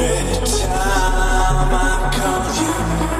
every time I call you,